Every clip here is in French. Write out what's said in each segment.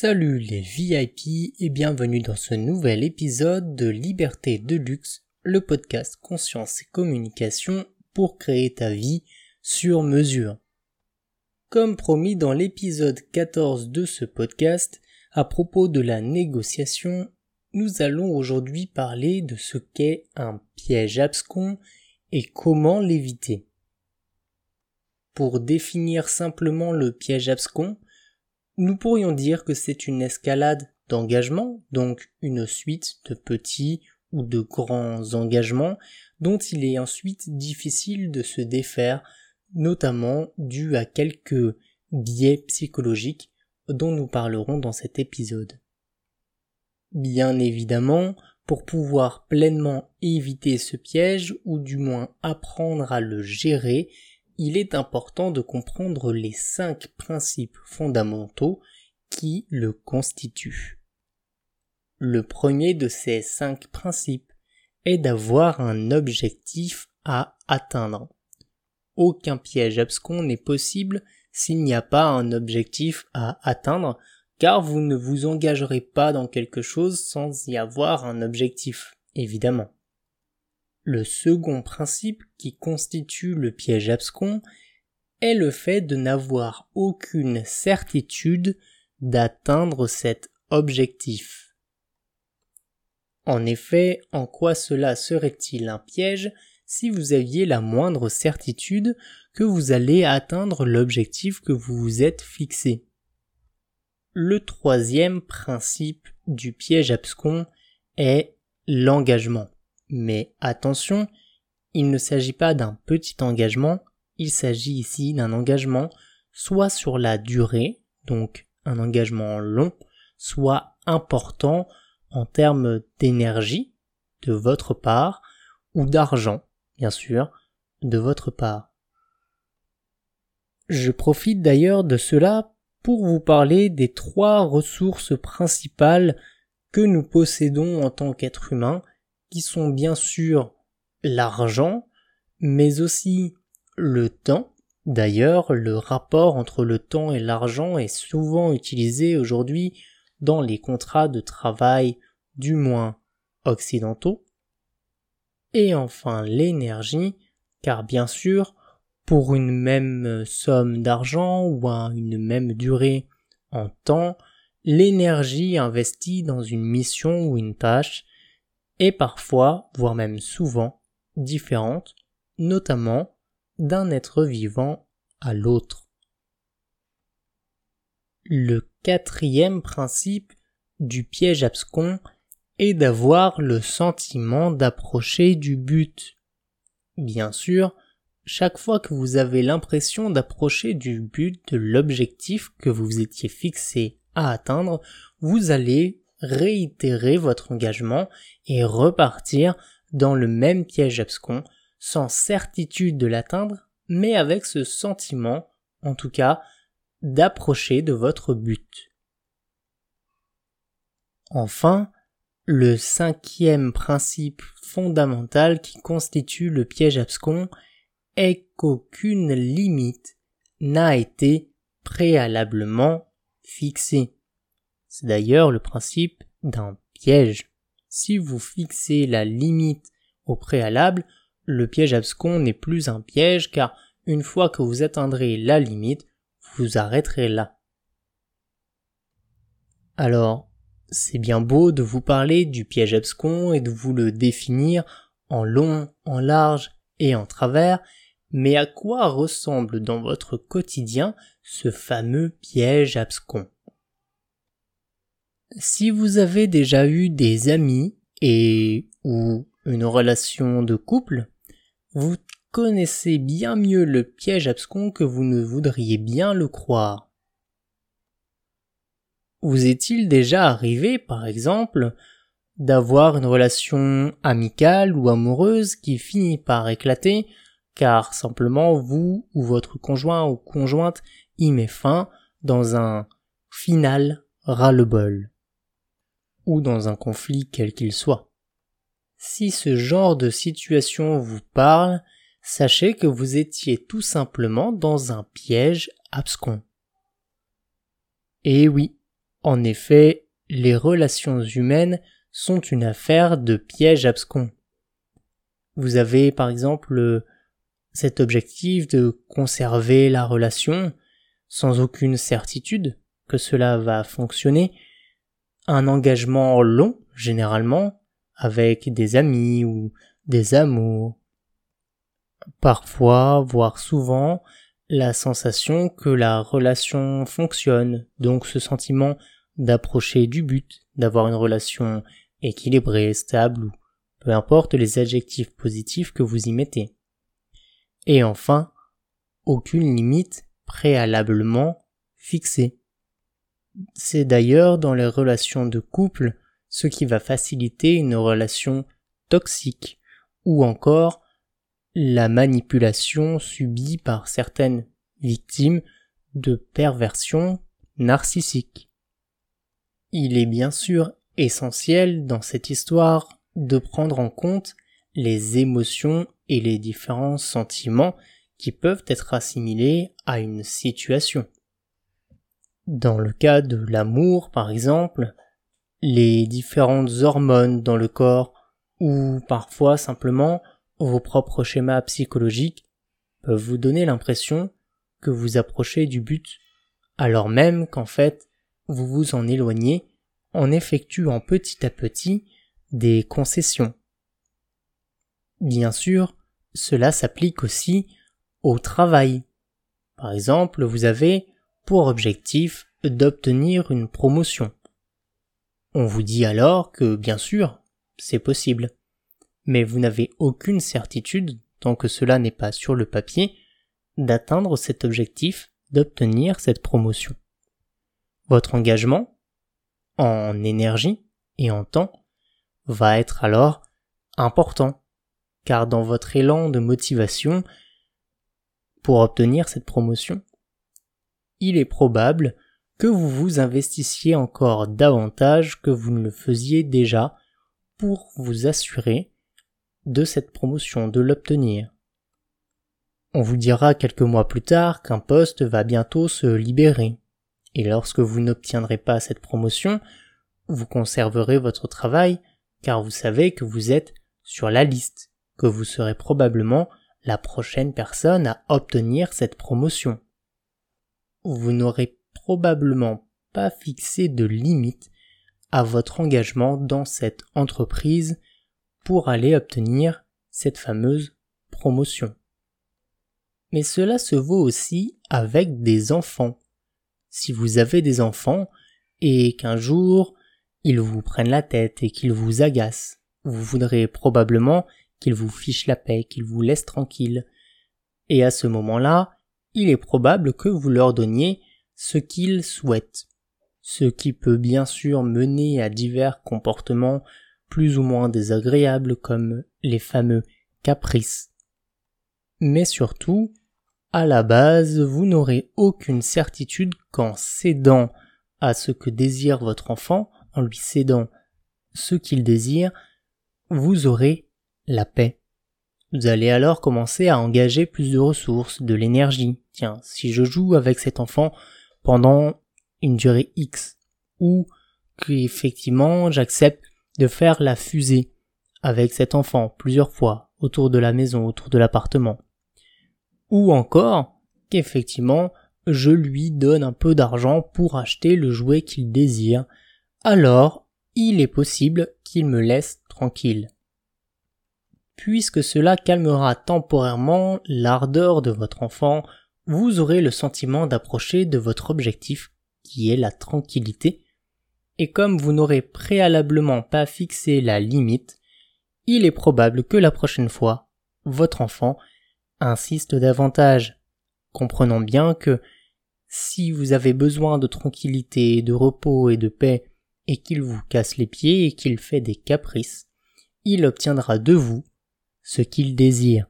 Salut les VIP et bienvenue dans ce nouvel épisode de Liberté de Luxe, le podcast Conscience et Communication pour créer ta vie sur mesure. Comme promis dans l'épisode 14 de ce podcast, à propos de la négociation, nous allons aujourd'hui parler de ce qu'est un piège abscon et comment l'éviter. Pour définir simplement le piège abscon, nous pourrions dire que c'est une escalade d'engagement, donc une suite de petits ou de grands engagements dont il est ensuite difficile de se défaire, notamment dû à quelques biais psychologiques dont nous parlerons dans cet épisode. Bien évidemment, pour pouvoir pleinement éviter ce piège, ou du moins apprendre à le gérer, il est important de comprendre les cinq principes fondamentaux qui le constituent. Le premier de ces cinq principes est d'avoir un objectif à atteindre. Aucun piège abscon n'est possible s'il n'y a pas un objectif à atteindre, car vous ne vous engagerez pas dans quelque chose sans y avoir un objectif, évidemment. Le second principe qui constitue le piège abscon est le fait de n'avoir aucune certitude d'atteindre cet objectif. En effet, en quoi cela serait-il un piège si vous aviez la moindre certitude que vous allez atteindre l'objectif que vous vous êtes fixé? Le troisième principe du piège abscon est l'engagement. Mais attention, il ne s'agit pas d'un petit engagement, il s'agit ici d'un engagement soit sur la durée, donc un engagement long, soit important en termes d'énergie de votre part ou d'argent, bien sûr, de votre part. Je profite d'ailleurs de cela pour vous parler des trois ressources principales que nous possédons en tant qu'être humain qui sont bien sûr l'argent, mais aussi le temps. D'ailleurs, le rapport entre le temps et l'argent est souvent utilisé aujourd'hui dans les contrats de travail du moins occidentaux. Et enfin l'énergie, car bien sûr, pour une même somme d'argent ou une même durée en temps, l'énergie investie dans une mission ou une tâche et parfois, voire même souvent, différentes, notamment d'un être vivant à l'autre. Le quatrième principe du piège abscon est d'avoir le sentiment d'approcher du but. Bien sûr, chaque fois que vous avez l'impression d'approcher du but de l'objectif que vous étiez fixé à atteindre, vous allez réitérer votre engagement et repartir dans le même piège abscon, sans certitude de l'atteindre, mais avec ce sentiment, en tout cas, d'approcher de votre but. Enfin, le cinquième principe fondamental qui constitue le piège abscon est qu'aucune limite n'a été préalablement fixée. C'est d'ailleurs le principe d'un piège. Si vous fixez la limite au préalable, le piège abscon n'est plus un piège car une fois que vous atteindrez la limite, vous arrêterez là. Alors, c'est bien beau de vous parler du piège abscon et de vous le définir en long, en large et en travers, mais à quoi ressemble dans votre quotidien ce fameux piège abscon? Si vous avez déjà eu des amis et ou une relation de couple, vous connaissez bien mieux le piège abscon que vous ne voudriez bien le croire. Vous est-il déjà arrivé, par exemple, d'avoir une relation amicale ou amoureuse qui finit par éclater car simplement vous ou votre conjoint ou conjointe y met fin dans un final ras-le-bol? Ou dans un conflit quel qu'il soit. Si ce genre de situation vous parle, sachez que vous étiez tout simplement dans un piège abscon. Et oui, En effet, les relations humaines sont une affaire de pièges abscons. Vous avez par exemple cet objectif de conserver la relation sans aucune certitude que cela va fonctionner, un engagement long généralement avec des amis ou des amours. Parfois, voire souvent, la sensation que la relation fonctionne, donc ce sentiment d'approcher du but, d'avoir une relation équilibrée, stable ou peu importe les adjectifs positifs que vous y mettez. Et enfin, aucune limite préalablement fixée. C'est d'ailleurs dans les relations de couple ce qui va faciliter une relation toxique ou encore la manipulation subie par certaines victimes de perversion narcissique. Il est bien sûr essentiel dans cette histoire de prendre en compte les émotions et les différents sentiments qui peuvent être assimilés à une situation. Dans le cas de l'amour, par exemple, les différentes hormones dans le corps ou parfois simplement vos propres schémas psychologiques peuvent vous donner l'impression que vous approchez du but, alors même qu'en fait vous vous en éloignez en effectuant petit à petit des concessions. Bien sûr, cela s'applique aussi au travail. Par exemple, vous avez pour objectif d'obtenir une promotion. On vous dit alors que, bien sûr, c'est possible mais vous n'avez aucune certitude, tant que cela n'est pas sur le papier, d'atteindre cet objectif, d'obtenir cette promotion. Votre engagement, en énergie et en temps, va être alors important, car dans votre élan de motivation pour obtenir cette promotion, il est probable que vous vous investissiez encore davantage que vous ne le faisiez déjà pour vous assurer de cette promotion, de l'obtenir. On vous dira quelques mois plus tard qu'un poste va bientôt se libérer, et lorsque vous n'obtiendrez pas cette promotion, vous conserverez votre travail car vous savez que vous êtes sur la liste, que vous serez probablement la prochaine personne à obtenir cette promotion. Vous n'aurez probablement pas fixé de limite à votre engagement dans cette entreprise pour aller obtenir cette fameuse promotion. Mais cela se vaut aussi avec des enfants. Si vous avez des enfants et qu'un jour ils vous prennent la tête et qu'ils vous agacent, vous voudrez probablement qu'ils vous fichent la paix, qu'ils vous laissent tranquille. Et à ce moment-là, il est probable que vous leur donniez ce qu'ils souhaitent. Ce qui peut bien sûr mener à divers comportements plus ou moins désagréables comme les fameux caprices. Mais surtout, à la base, vous n'aurez aucune certitude qu'en cédant à ce que désire votre enfant, en lui cédant ce qu'il désire, vous aurez la paix. Vous allez alors commencer à engager plus de ressources, de l'énergie. Tiens, si je joue avec cet enfant pendant une durée X, ou qu'effectivement j'accepte de faire la fusée avec cet enfant plusieurs fois autour de la maison, autour de l'appartement. Ou encore qu'effectivement je lui donne un peu d'argent pour acheter le jouet qu'il désire, alors il est possible qu'il me laisse tranquille. Puisque cela calmera temporairement l'ardeur de votre enfant, vous aurez le sentiment d'approcher de votre objectif qui est la tranquillité. Et comme vous n'aurez préalablement pas fixé la limite, il est probable que la prochaine fois, votre enfant insiste davantage, comprenant bien que si vous avez besoin de tranquillité, de repos et de paix, et qu'il vous casse les pieds et qu'il fait des caprices, il obtiendra de vous ce qu'il désire.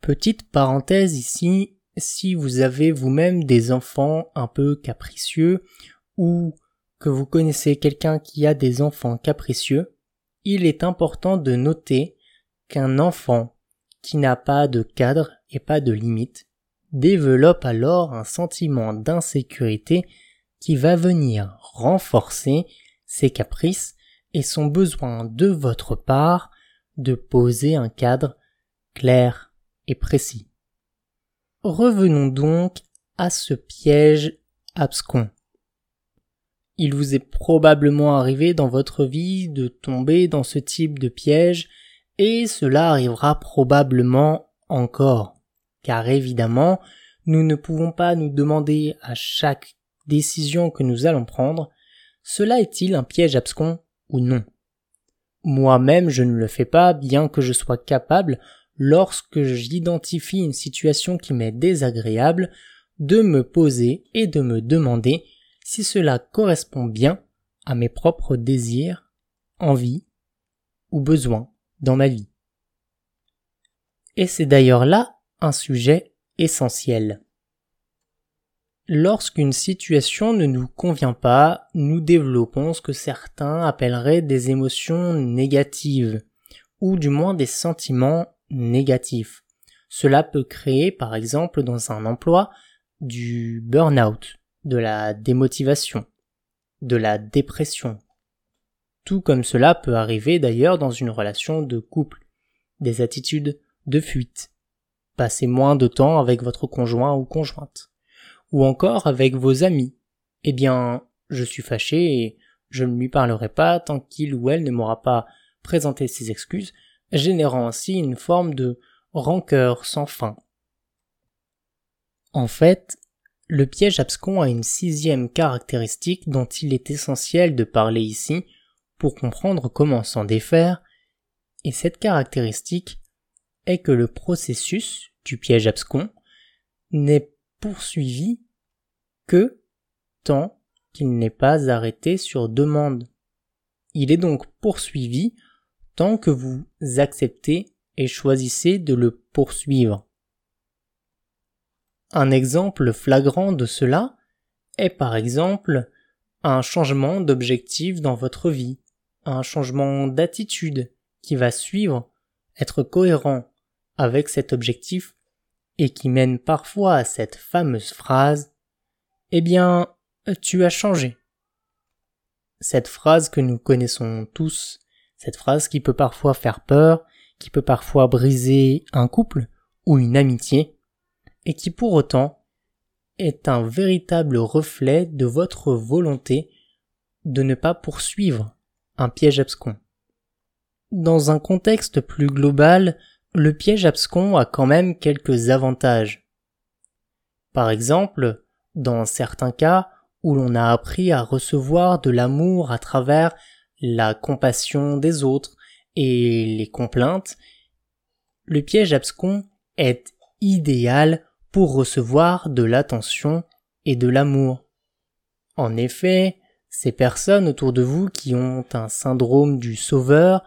Petite parenthèse ici, si vous avez vous-même des enfants un peu capricieux ou que vous connaissez quelqu'un qui a des enfants capricieux, il est important de noter qu'un enfant qui n'a pas de cadre et pas de limite développe alors un sentiment d'insécurité qui va venir renforcer ses caprices et son besoin de votre part de poser un cadre clair et précis. Revenons donc à ce piège abscon. Il vous est probablement arrivé dans votre vie de tomber dans ce type de piège et cela arrivera probablement encore. Car évidemment, nous ne pouvons pas nous demander à chaque décision que nous allons prendre, cela est-il un piège abscon ou non? Moi-même, je ne le fais pas, bien que je sois capable, lorsque j'identifie une situation qui m'est désagréable, de me poser et de me demander si cela correspond bien à mes propres désirs, envies ou besoins dans ma vie. Et c'est d'ailleurs là un sujet essentiel. Lorsqu'une situation ne nous convient pas, nous développons ce que certains appelleraient des émotions négatives, ou du moins des sentiments négatifs. Cela peut créer, par exemple, dans un emploi, du burn-out, de la démotivation, de la dépression. Tout comme cela peut arriver d'ailleurs dans une relation de couple, des attitudes de fuite, passer moins de temps avec votre conjoint ou conjointe, ou encore avec vos amis. Eh bien, je suis fâché et je ne lui parlerai pas tant qu'il ou elle ne m'aura pas présenté ses excuses, générant ainsi une forme de rancœur sans fin. En fait, le piège abscon a une sixième caractéristique dont il est essentiel de parler ici pour comprendre comment s'en défaire, et cette caractéristique est que le processus du piège abscon n'est poursuivi que tant qu'il n'est pas arrêté sur demande. Il est donc poursuivi tant que vous acceptez et choisissez de le poursuivre. Un exemple flagrant de cela est par exemple un changement d'objectif dans votre vie, un changement d'attitude qui va suivre, être cohérent avec cet objectif et qui mène parfois à cette fameuse phrase Eh bien, tu as changé. Cette phrase que nous connaissons tous, cette phrase qui peut parfois faire peur, qui peut parfois briser un couple ou une amitié, et qui pour autant est un véritable reflet de votre volonté de ne pas poursuivre un piège abscon. Dans un contexte plus global, le piège abscon a quand même quelques avantages. Par exemple, dans certains cas où l'on a appris à recevoir de l'amour à travers la compassion des autres et les complaintes, le piège abscon est idéal pour recevoir de l'attention et de l'amour. En effet, ces personnes autour de vous qui ont un syndrome du sauveur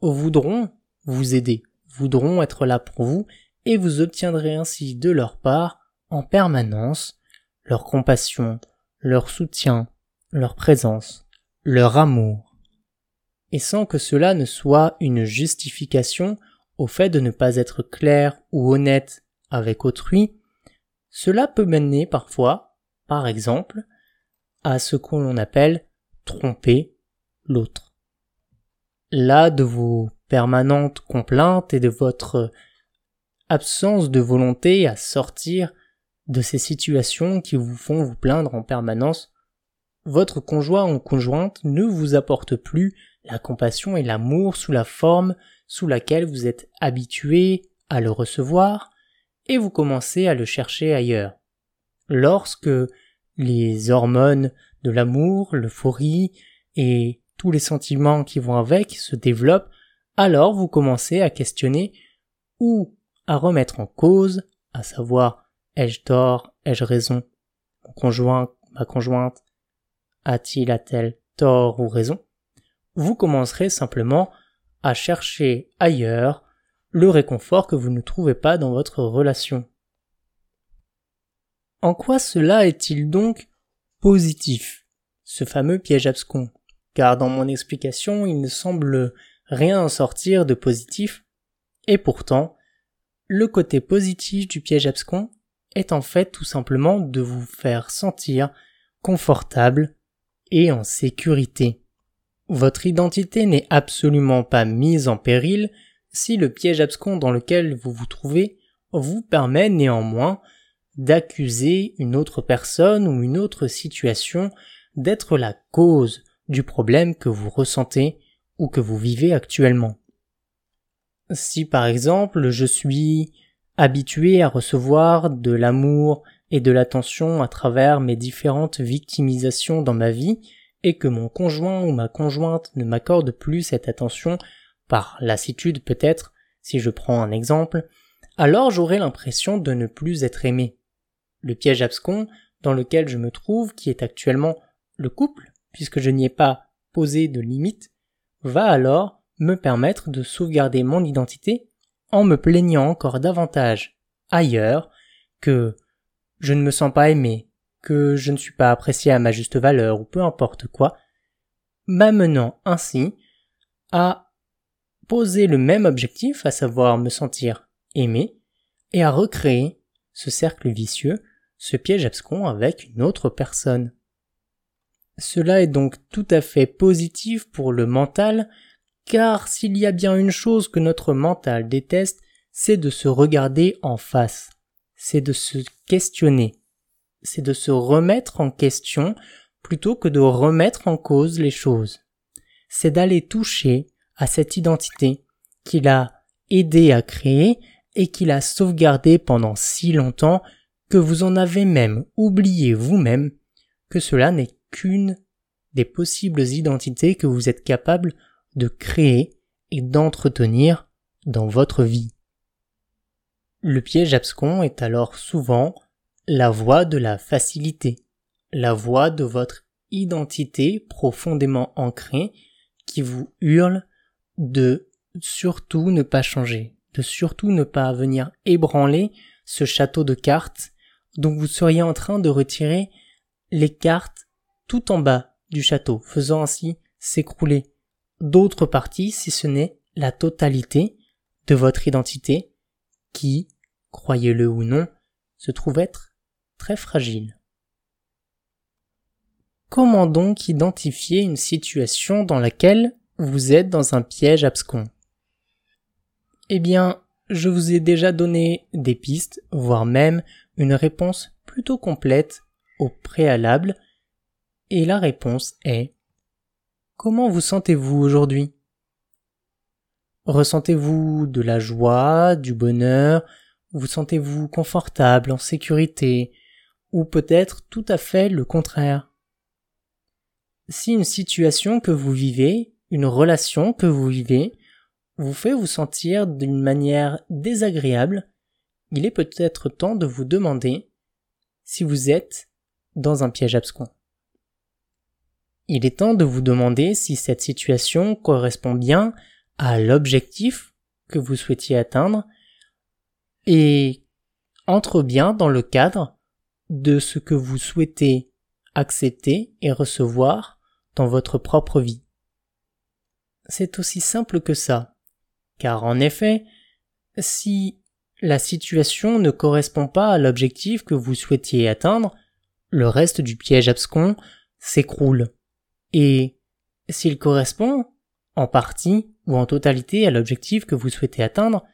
voudront vous aider, voudront être là pour vous, et vous obtiendrez ainsi de leur part, en permanence, leur compassion, leur soutien, leur présence, leur amour. Et sans que cela ne soit une justification au fait de ne pas être clair ou honnête avec autrui, cela peut mener parfois, par exemple, à ce qu'on appelle tromper l'autre. Là, de vos permanentes complaintes et de votre absence de volonté à sortir de ces situations qui vous font vous plaindre en permanence, votre conjoint ou conjointe ne vous apporte plus la compassion et l'amour sous la forme sous laquelle vous êtes habitué à le recevoir, et vous commencez à le chercher ailleurs. Lorsque les hormones de l'amour, l'euphorie et tous les sentiments qui vont avec se développent, alors vous commencez à questionner ou à remettre en cause, à savoir ai-je tort, ai-je raison, mon conjoint, ma conjointe, a-t-il, a-t-elle tort ou raison, vous commencerez simplement à chercher ailleurs le réconfort que vous ne trouvez pas dans votre relation. En quoi cela est-il donc positif, ce fameux piège abscon? Car dans mon explication, il ne semble rien en sortir de positif, et pourtant, le côté positif du piège abscon est en fait tout simplement de vous faire sentir confortable et en sécurité. Votre identité n'est absolument pas mise en péril si le piège abscon dans lequel vous vous trouvez vous permet néanmoins d'accuser une autre personne ou une autre situation d'être la cause du problème que vous ressentez ou que vous vivez actuellement. Si par exemple je suis habitué à recevoir de l'amour et de l'attention à travers mes différentes victimisations dans ma vie, et que mon conjoint ou ma conjointe ne m'accorde plus cette attention, par lassitude peut-être, si je prends un exemple, alors j'aurai l'impression de ne plus être aimé. Le piège abscon dans lequel je me trouve, qui est actuellement le couple, puisque je n'y ai pas posé de limite, va alors me permettre de sauvegarder mon identité en me plaignant encore davantage ailleurs que je ne me sens pas aimé, que je ne suis pas apprécié à ma juste valeur ou peu importe quoi, m'amenant ainsi à poser le même objectif, à savoir me sentir aimé, et à recréer ce cercle vicieux, ce piège abscon avec une autre personne. Cela est donc tout à fait positif pour le mental, car s'il y a bien une chose que notre mental déteste, c'est de se regarder en face c'est de se questionner, c'est de se remettre en question plutôt que de remettre en cause les choses. C'est d'aller toucher à cette identité qu'il a aidé à créer et qu'il a sauvegardé pendant si longtemps que vous en avez même oublié vous-même que cela n'est des possibles identités que vous êtes capable de créer et d'entretenir dans votre vie. Le piège abscon est alors souvent la voie de la facilité, la voie de votre identité profondément ancrée qui vous hurle de surtout ne pas changer, de surtout ne pas venir ébranler ce château de cartes dont vous seriez en train de retirer les cartes en bas du château, faisant ainsi s'écrouler d'autres parties si ce n'est la totalité de votre identité qui, croyez-le ou non, se trouve être très fragile. Comment donc identifier une situation dans laquelle vous êtes dans un piège abscon? Eh bien, je vous ai déjà donné des pistes, voire même une réponse plutôt complète au préalable, et la réponse est Comment vous sentez-vous aujourd'hui? Ressentez-vous de la joie, du bonheur, vous sentez-vous confortable, en sécurité, ou peut-être tout à fait le contraire? Si une situation que vous vivez, une relation que vous vivez, vous fait vous sentir d'une manière désagréable, il est peut-être temps de vous demander si vous êtes dans un piège abscon. Il est temps de vous demander si cette situation correspond bien à l'objectif que vous souhaitiez atteindre et entre bien dans le cadre de ce que vous souhaitez accepter et recevoir dans votre propre vie. C'est aussi simple que ça, car en effet, si la situation ne correspond pas à l'objectif que vous souhaitiez atteindre, le reste du piège abscon s'écroule. Et s'il correspond, en partie ou en totalité à l'objectif que vous souhaitez atteindre,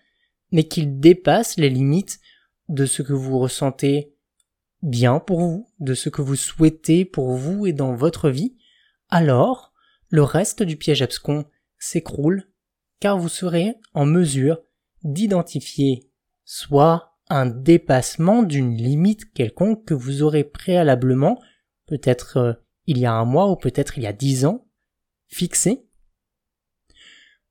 mais qu'il dépasse les limites de ce que vous ressentez bien pour vous, de ce que vous souhaitez pour vous et dans votre vie, alors le reste du piège abscon s'écroule, car vous serez en mesure d'identifier soit un dépassement d'une limite quelconque que vous aurez préalablement, peut-être euh, il y a un mois ou peut-être il y a dix ans, fixé,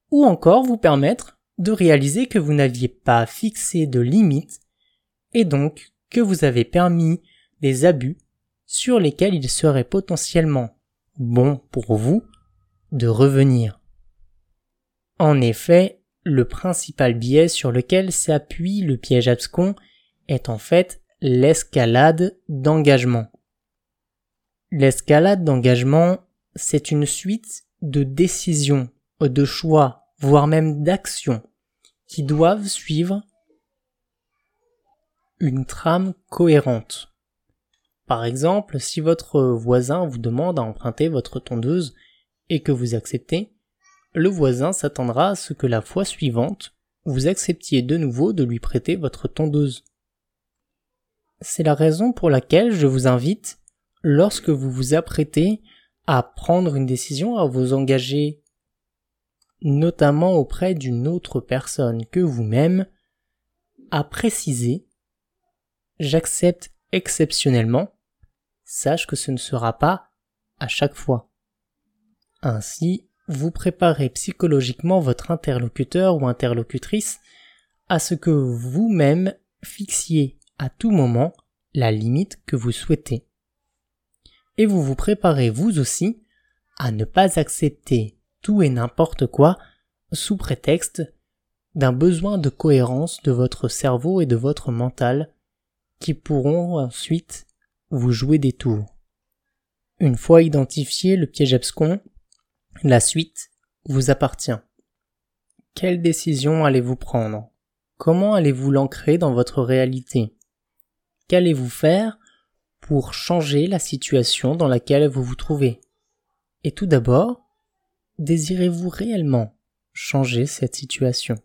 ou encore vous permettre de réaliser que vous n'aviez pas fixé de limites et donc que vous avez permis des abus sur lesquels il serait potentiellement bon pour vous de revenir. En effet, le principal biais sur lequel s'appuie le piège abscon est en fait l'escalade d'engagement. L'escalade d'engagement, c'est une suite de décisions, de choix voire même d'actions, qui doivent suivre une trame cohérente. Par exemple, si votre voisin vous demande à emprunter votre tondeuse et que vous acceptez, le voisin s'attendra à ce que la fois suivante, vous acceptiez de nouveau de lui prêter votre tondeuse. C'est la raison pour laquelle je vous invite, lorsque vous vous apprêtez à prendre une décision, à vous engager notamment auprès d'une autre personne que vous-même, à préciser J'accepte exceptionnellement, sache que ce ne sera pas à chaque fois. Ainsi, vous préparez psychologiquement votre interlocuteur ou interlocutrice à ce que vous-même fixiez à tout moment la limite que vous souhaitez. Et vous vous préparez vous aussi à ne pas accepter tout et n'importe quoi sous prétexte d'un besoin de cohérence de votre cerveau et de votre mental qui pourront ensuite vous jouer des tours. Une fois identifié le piège abscon, la suite vous appartient. Quelle décision allez-vous prendre? Comment allez-vous l'ancrer dans votre réalité? Qu'allez-vous faire pour changer la situation dans laquelle vous vous trouvez Et tout d'abord, désirez-vous réellement changer cette situation?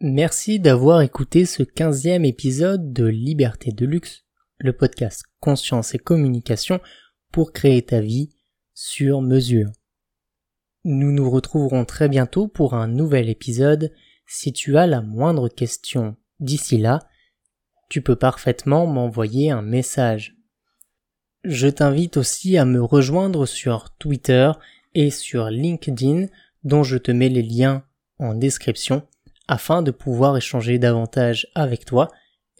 Merci d'avoir écouté ce quinzième épisode de Liberté de Luxe, le podcast Conscience et Communication pour créer ta vie sur mesure. Nous nous retrouverons très bientôt pour un nouvel épisode. Si tu as la moindre question d'ici là, tu peux parfaitement m'envoyer un message. Je t'invite aussi à me rejoindre sur Twitter et sur LinkedIn dont je te mets les liens en description afin de pouvoir échanger davantage avec toi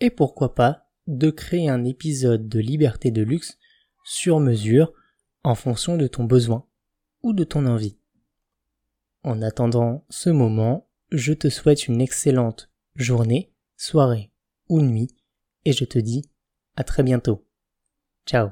et pourquoi pas de créer un épisode de liberté de luxe sur mesure en fonction de ton besoin ou de ton envie. En attendant ce moment, je te souhaite une excellente journée, soirée ou nuit et je te dis à très bientôt. Ciao